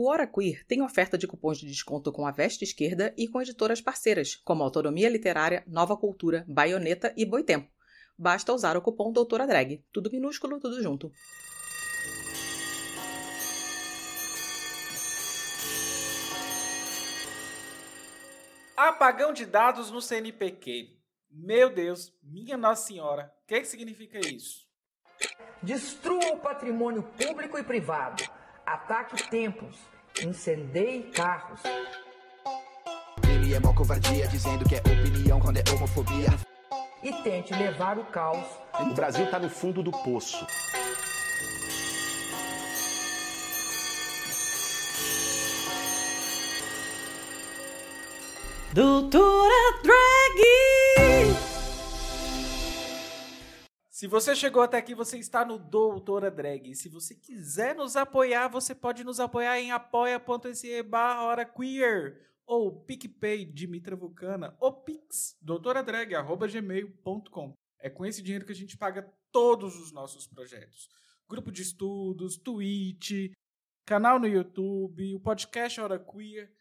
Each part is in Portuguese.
O Hora Queer tem oferta de cupons de desconto com a Veste Esquerda e com editoras parceiras, como Autonomia Literária, Nova Cultura, Baioneta e Boitempo. Basta usar o cupom Doutora Drag. Tudo minúsculo, tudo junto. Apagão de dados no CNPq. Meu Deus, minha Nossa Senhora, o que, que significa isso? Destrua o patrimônio público e privado. Ataque templos. Incendeie carros. Ele é mó covardia, dizendo que é opinião quando é homofobia. E tente levar o caos. O Brasil está no fundo do poço. Doutora Drag! Se você chegou até aqui, você está no Doutora Drag. Se você quiser nos apoiar, você pode nos apoiar em apoia.se barra queer ou PicPay Dimitra Vulcana ou Pix doutoradrag.gmail.com. É com esse dinheiro que a gente paga todos os nossos projetos. Grupo de estudos, Twitch, canal no YouTube, o podcast Hora Queer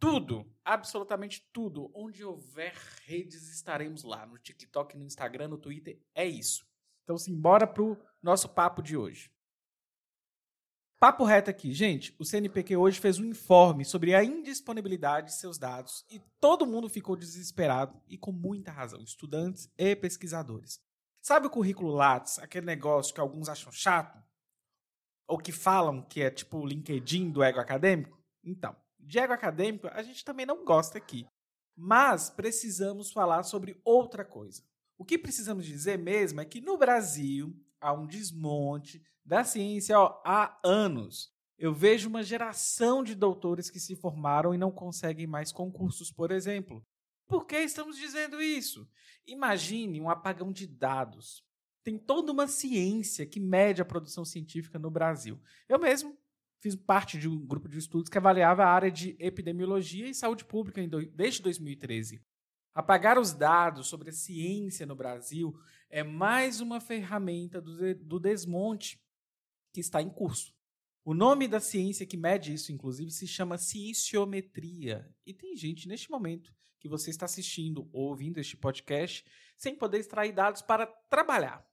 tudo, absolutamente tudo. Onde houver redes, estaremos lá. No TikTok, no Instagram, no Twitter. É isso. Então, simbora pro nosso papo de hoje. Papo reto aqui. Gente, o CNPq hoje fez um informe sobre a indisponibilidade de seus dados e todo mundo ficou desesperado e com muita razão, estudantes e pesquisadores. Sabe o currículo Lattes, aquele negócio que alguns acham chato? Ou que falam que é tipo o LinkedIn do ego acadêmico? Então, de ego acadêmico, a gente também não gosta aqui. Mas precisamos falar sobre outra coisa. O que precisamos dizer mesmo é que no Brasil há um desmonte da ciência ó, há anos. Eu vejo uma geração de doutores que se formaram e não conseguem mais concursos, por exemplo. Por que estamos dizendo isso? Imagine um apagão de dados. Tem toda uma ciência que mede a produção científica no Brasil. Eu mesmo fiz parte de um grupo de estudos que avaliava a área de epidemiologia e saúde pública desde 2013. Apagar os dados sobre a ciência no Brasil é mais uma ferramenta do, desmonte que está em curso. O nome da ciência que mede isso, inclusive, se chama cienciometria. E tem gente neste momento que você está assistindo ou ouvindo este podcast sem poder extrair dados para trabalhar.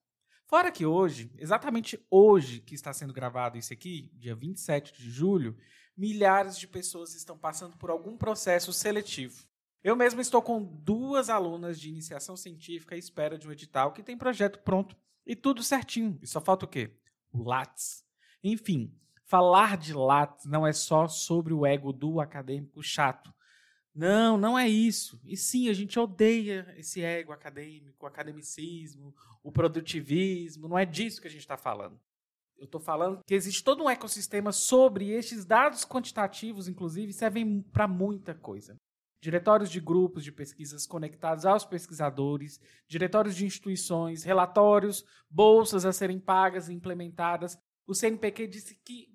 Fora que hoje, exatamente hoje que está sendo gravado isso aqui, dia 27 de julho, milhares de pessoas estão passando por algum processo seletivo. Eu mesmo estou com duas alunas de iniciação científica à espera de um edital que tem projeto pronto e tudo certinho. E só falta o quê? O Lattes. Enfim, falar de Lattes não é só sobre o ego do acadêmico chato. Não, não é isso. E sim, a gente odeia esse ego acadêmico, o academicismo, o produtivismo. Não é disso que a gente está falando. Eu estou falando que existe todo um ecossistema sobre estes dados quantitativos, inclusive, servem para muita coisa. Diretórios de grupos de pesquisas conectados aos pesquisadores, diretórios de instituições, relatórios, bolsas a serem pagas e implementadas. O CNPq disse que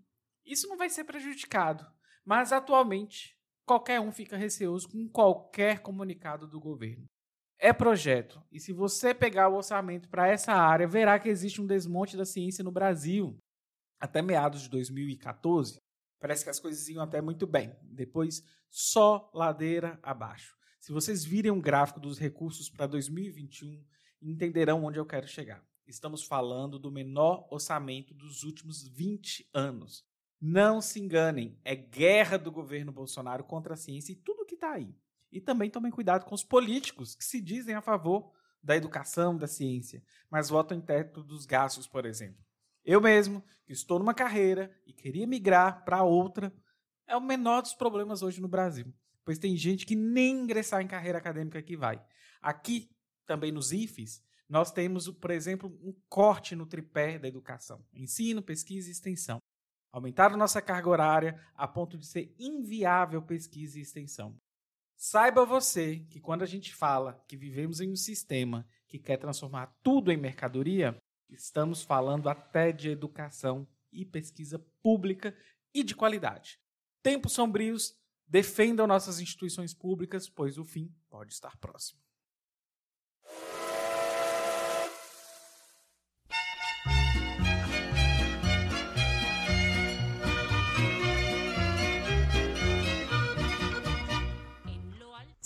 isso não vai ser prejudicado, mas atualmente qualquer um fica receoso com qualquer comunicado do governo. É projeto, e se você pegar o orçamento para essa área, verá que existe um desmonte da ciência no Brasil. Até meados de 2014, parece que as coisas iam até muito bem. Depois, só ladeira abaixo. Se vocês virem um gráfico dos recursos para 2021, entenderão onde eu quero chegar. Estamos falando do menor orçamento dos últimos 20 anos. Não se enganem, é guerra do governo Bolsonaro contra a ciência e tudo que está aí. E também tomem cuidado com os políticos que se dizem a favor da educação, da ciência, mas votam em teto dos gastos, por exemplo. Eu mesmo, que estou numa carreira e queria migrar para outra, é o menor dos problemas hoje no Brasil, pois tem gente que nem ingressar em carreira acadêmica que vai. Aqui, também nos IFES, nós temos, por exemplo, um corte no tripé da educação: ensino, pesquisa e extensão. Aumentaram nossa carga horária a ponto de ser inviável pesquisa e extensão. Saiba você que quando a gente fala que vivemos em um sistema que quer transformar tudo em mercadoria, estamos falando até de educação e pesquisa pública e de qualidade. Tempos sombrios, defendam nossas instituições públicas, pois o fim pode estar próximo.